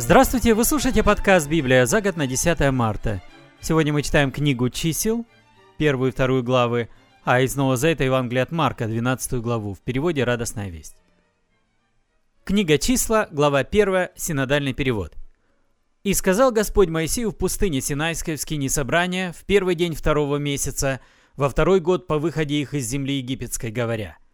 Здравствуйте, вы слушаете подкаст «Библия» за год на 10 марта. Сегодня мы читаем книгу «Чисел», первую и вторую главы, а из Нового Завета Евангелие от Марка, 12 главу, в переводе «Радостная весть». Книга «Числа», глава 1, синодальный перевод. «И сказал Господь Моисею в пустыне Синайской в скине собрания в первый день второго месяца, во второй год по выходе их из земли египетской, говоря –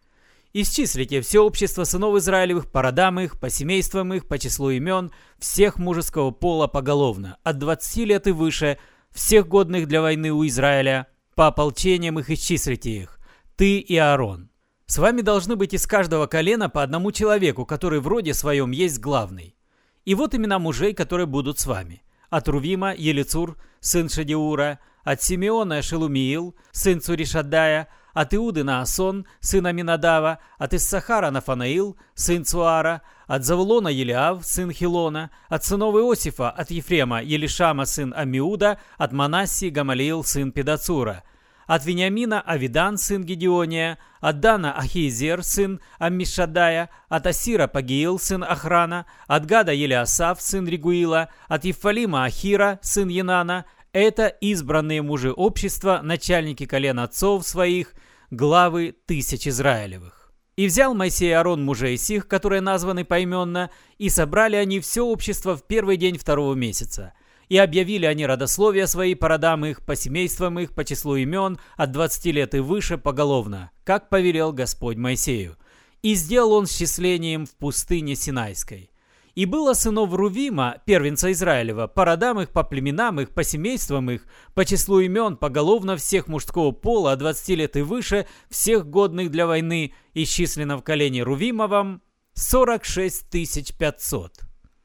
Исчислите все общество сынов Израилевых по родам их, по семействам их, по числу имен, всех мужеского пола поголовно, от 20 лет и выше, всех годных для войны у Израиля, по ополчениям их исчислите их, ты и Аарон. С вами должны быть из каждого колена по одному человеку, который в роде своем есть главный. И вот имена мужей, которые будут с вами. От Рувима Елицур, сын Шадиура, от Симеона Шелумиил, сын Цуришадая, от Иуды Наасон, сын Аминадава, от Иссахара Нафанаил, сын Цуара, от Завулона Елиав, сын Хилона, от сынов Иосифа, от Ефрема Елишама, сын Амиуда, от Манассии Гамалиил, сын Педацура, от Вениамина Авидан, сын Гедеония, от Дана Ахизер, сын Аммишадая, от Асира Пагиил, сын Охрана, от Гада Елиасав, сын Ригуила, от Ефалима Ахира, сын Янана, это избранные мужи общества, начальники колен отцов своих, главы тысяч Израилевых. И взял Моисей Аарон мужей сих, которые названы поименно, и собрали они все общество в первый день второго месяца. И объявили они родословия свои по родам их, по семействам их, по числу имен, от двадцати лет и выше поголовно, как повелел Господь Моисею. И сделал он счислением в пустыне Синайской. И было сынов Рувима, первенца Израилева, по родам их, по племенам их, по семействам их, по числу имен, поголовно всех мужского пола от 20 лет и выше, всех годных для войны, исчислено в колене Рувимовом 46 500.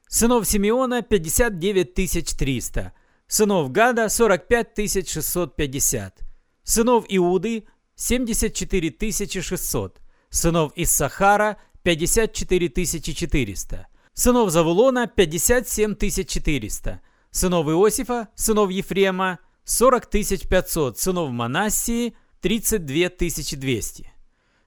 Сынов Симеона 59 300. Сынов Гада 45 650. Сынов Иуды 74 600. Сынов Иссахара 54 400 сынов Завулона 57 400, сынов Иосифа, сынов Ефрема 40 500, сынов Манассии 32 200,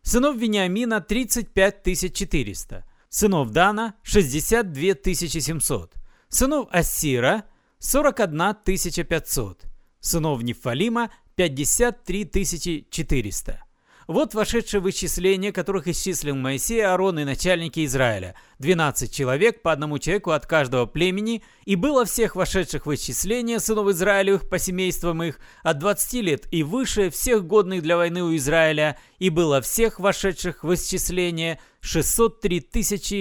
сынов Вениамина 35 400, сынов Дана 62 700, сынов Ассира 41 500, сынов Нефалима 53 400. Вот вошедшее вычисление, которых исчислил Моисей, Аарон и начальники Израиля. 12 человек, по одному человеку от каждого племени, и было всех вошедших в исчисление сынов Израилевых по семействам их от 20 лет и выше, всех годных для войны у Израиля, и было всех вошедших в исчисление 603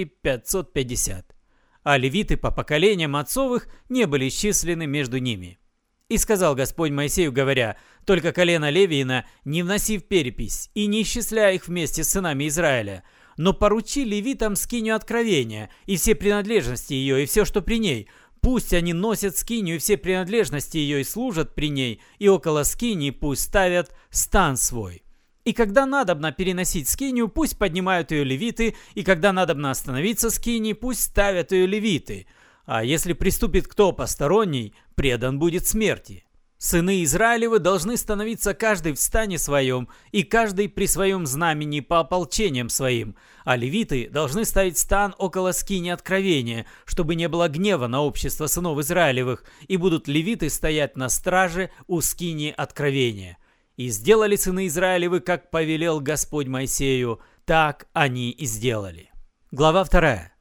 550. А левиты по поколениям отцовых не были исчислены между ними. И сказал Господь Моисею, говоря, «Только колено Левиина не вноси в перепись, и не исчисляй их вместе с сынами Израиля, но поручи левитам скинию откровения, и все принадлежности ее, и все, что при ней. Пусть они носят скинию и все принадлежности ее, и служат при ней, и около скинии пусть ставят стан свой». И когда надобно переносить скинию, пусть поднимают ее левиты, и когда надобно остановиться скинии, пусть ставят ее левиты – а если приступит кто посторонний, предан будет смерти. Сыны Израилевы должны становиться каждый в стане своем и каждый при своем знамени по ополчениям своим, а левиты должны ставить стан около скини откровения, чтобы не было гнева на общество сынов Израилевых, и будут левиты стоять на страже у скини откровения. И сделали сыны Израилевы, как повелел Господь Моисею, так они и сделали. Глава вторая.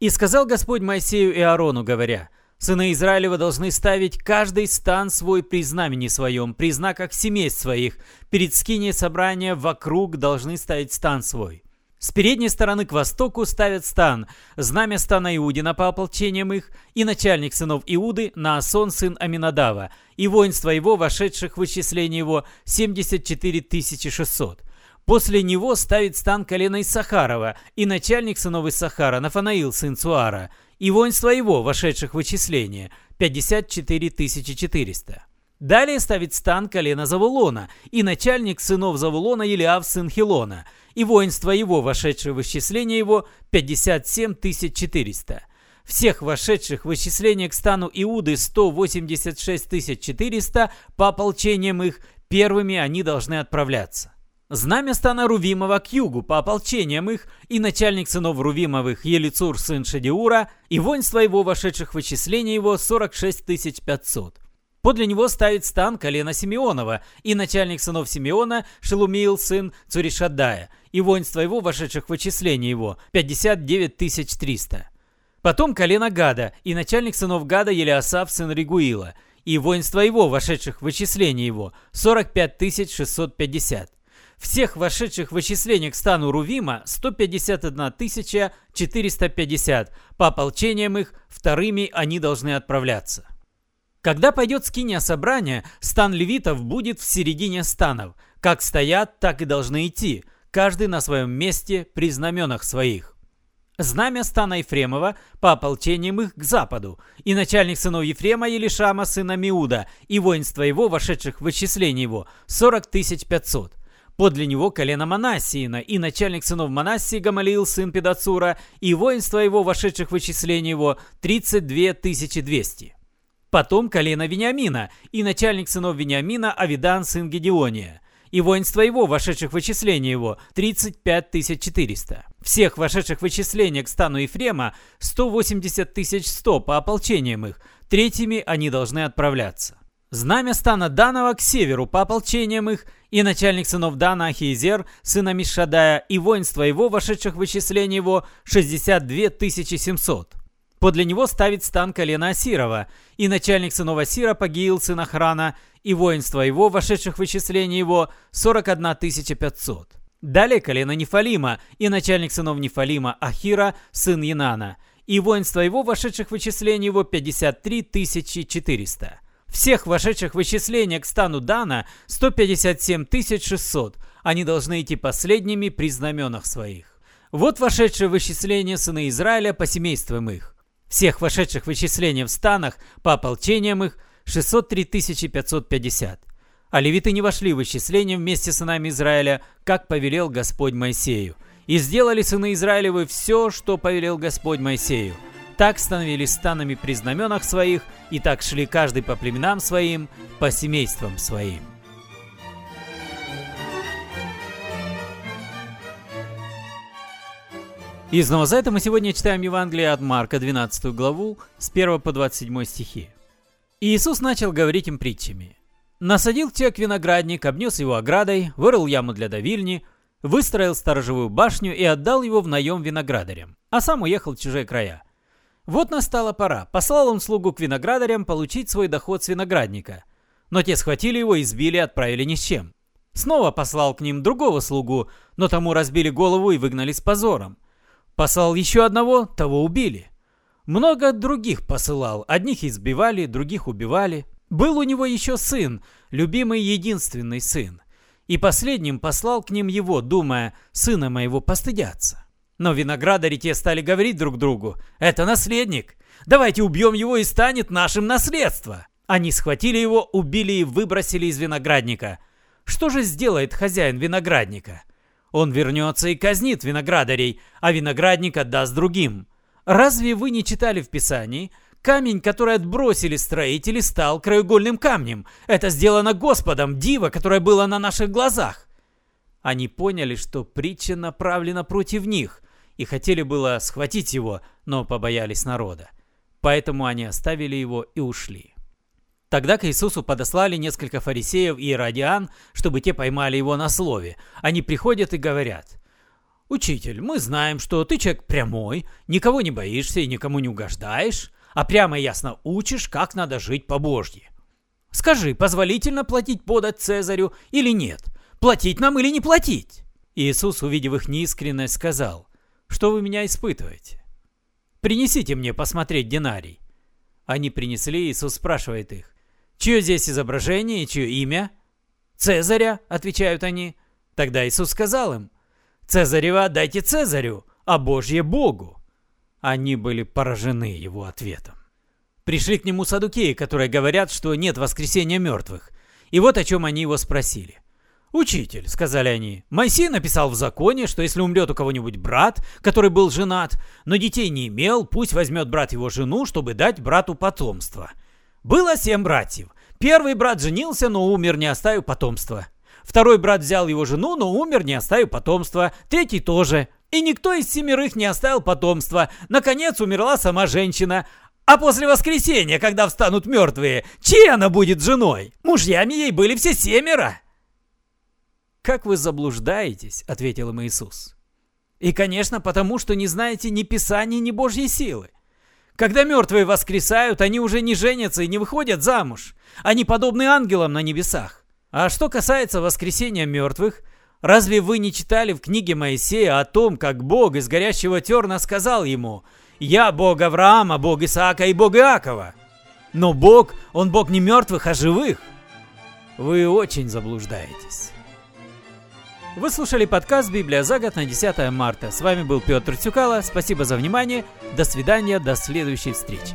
И сказал Господь Моисею и Аарону, говоря, «Сыны Израилева должны ставить каждый стан свой при знамени своем, при знаках семейств своих. Перед скинией собрания вокруг должны ставить стан свой». С передней стороны к востоку ставят стан, знамя стана Иудина по ополчениям их, и начальник сынов Иуды, Наасон, сын Аминадава, и воинство его, вошедших в вычисление его, 74 600. После него ставит стан колена Иссахарова и начальник сынов Иссахара Нафанаил, сын Цуара, и воинство его, вошедших в вычисление, 54 400. Далее ставит стан колена Завулона и начальник сынов Завулона Елиав, сын Хилона, и воинство его, вошедшее в исчисление его, 57 400. Всех вошедших в исчисление к стану Иуды 186 400 по ополчениям их, первыми они должны отправляться. Знамя стана Рувимова к югу по ополчениям их, и начальник сынов Рувимовых Елицур сын Шадиура, и воинство его, вошедших в вычисление его, 46 500. Подле него ставит стан колена Симеонова, и начальник сынов Симеона Шелумиил сын Цуришадая, и воинство его, вошедших в вычисление его, 59 300. Потом колено Гада, и начальник сынов Гада Елиасав сын Ригуила, и воинство его, вошедших в вычисление его, 45 650. Всех вошедших в вычисление к стану Рувима 151 450. По ополчениям их, вторыми они должны отправляться. Когда пойдет скиния собрания, стан левитов будет в середине станов. Как стоят, так и должны идти, каждый на своем месте при знаменах своих. Знамя стана Ефремова по ополчениям их к западу, и начальник сынов Ефрема Елишама, сына Миуда, и воинство его, вошедших в вычисление его, 40 500. Подле него колено Манассиина, и начальник сынов Манассии Гамалиил, сын Педацура, и воинство его, вошедших в вычисление его, 32 200. Потом колено Вениамина, и начальник сынов Вениамина Авидан, сын Гедеония, и воинство его, вошедших в вычисление его, 35 400. Всех вошедших в вычисление к стану Ефрема 180 100 по ополчениям их, третьими они должны отправляться. Знамя стана Данова к северу по ополчениям их, и начальник сынов Дана Ахиезер, сына Мишадая, и воинство его, вошедших в вычисление его, 62 700. Подле него ставит стан колена Асирова, и начальник сынов Асира Пагиил, сын Охрана, и воинство его, вошедших в вычисление его, 41 500. Далее колено Нефалима, и начальник сынов Нефалима Ахира, сын Янана, и воинство его, вошедших в вычисление его, 53 400. Всех вошедших в вычисление к стану Дана 157 600. Они должны идти последними при знаменах своих. Вот вошедшие в вычисление сыны Израиля по семействам их. Всех вошедших в вычисление в станах по ополчениям их 603 550. А левиты не вошли в вычисление вместе с сынами Израиля, как повелел Господь Моисею. И сделали сыны Израилевы все, что повелел Господь Моисею – так становились станами при знаменах своих, и так шли каждый по племенам своим, по семействам своим. Из Новозайта мы сегодня читаем Евангелие от Марка, 12 главу, с 1 по 27 стихи. И Иисус начал говорить им притчами. «Насадил человек виноградник, обнес его оградой, вырыл яму для давильни, выстроил сторожевую башню и отдал его в наем виноградарям, а сам уехал в чужие края. Вот настала пора. Послал он слугу к виноградарям получить свой доход с виноградника. Но те схватили его, избили и отправили ни с чем. Снова послал к ним другого слугу, но тому разбили голову и выгнали с позором. Послал еще одного, того убили. Много других посылал, одних избивали, других убивали. Был у него еще сын, любимый единственный сын. И последним послал к ним его, думая, сына моего постыдятся. Но виноградари те стали говорить друг другу, «Это наследник! Давайте убьем его и станет нашим наследство!» Они схватили его, убили и выбросили из виноградника. Что же сделает хозяин виноградника? Он вернется и казнит виноградарей, а виноградник отдаст другим. Разве вы не читали в Писании? Камень, который отбросили строители, стал краеугольным камнем. Это сделано Господом, диво, которое было на наших глазах. Они поняли, что притча направлена против них, и хотели было схватить его, но побоялись народа. Поэтому они оставили его и ушли. Тогда к Иисусу подослали несколько фарисеев и иродиан, чтобы те поймали его на слове. Они приходят и говорят, «Учитель, мы знаем, что ты человек прямой, никого не боишься и никому не угождаешь, а прямо и ясно учишь, как надо жить по-божьи. Скажи, позволительно платить подать Цезарю или нет? Платить нам или не платить?» Иисус, увидев их неискренность, сказал, что вы меня испытываете? Принесите мне посмотреть динарий. Они принесли, Иисус спрашивает их. Чье здесь изображение и чье имя? Цезаря, отвечают они. Тогда Иисус сказал им. Цезарева дайте Цезарю, а Божье Богу. Они были поражены его ответом. Пришли к нему садукеи, которые говорят, что нет воскресения мертвых. И вот о чем они его спросили. «Учитель», — сказали они, — «Моисей написал в законе, что если умрет у кого-нибудь брат, который был женат, но детей не имел, пусть возьмет брат его жену, чтобы дать брату потомство. Было семь братьев. Первый брат женился, но умер, не оставив потомства. Второй брат взял его жену, но умер, не оставив потомства. Третий тоже. И никто из семерых не оставил потомства. Наконец умерла сама женщина. А после воскресения, когда встанут мертвые, чьей она будет женой? Мужьями ей были все семеро. «Как вы заблуждаетесь», — ответил им Иисус. «И, конечно, потому что не знаете ни Писания, ни Божьей силы. Когда мертвые воскресают, они уже не женятся и не выходят замуж. Они подобны ангелам на небесах. А что касается воскресения мертвых, разве вы не читали в книге Моисея о том, как Бог из горящего терна сказал ему «Я Бог Авраама, Бог Исаака и Бог Иакова»? Но Бог, Он Бог не мертвых, а живых. Вы очень заблуждаетесь. Вы слушали подкаст «Библия за год» на 10 марта. С вами был Петр Цюкало. Спасибо за внимание. До свидания, до следующей встречи.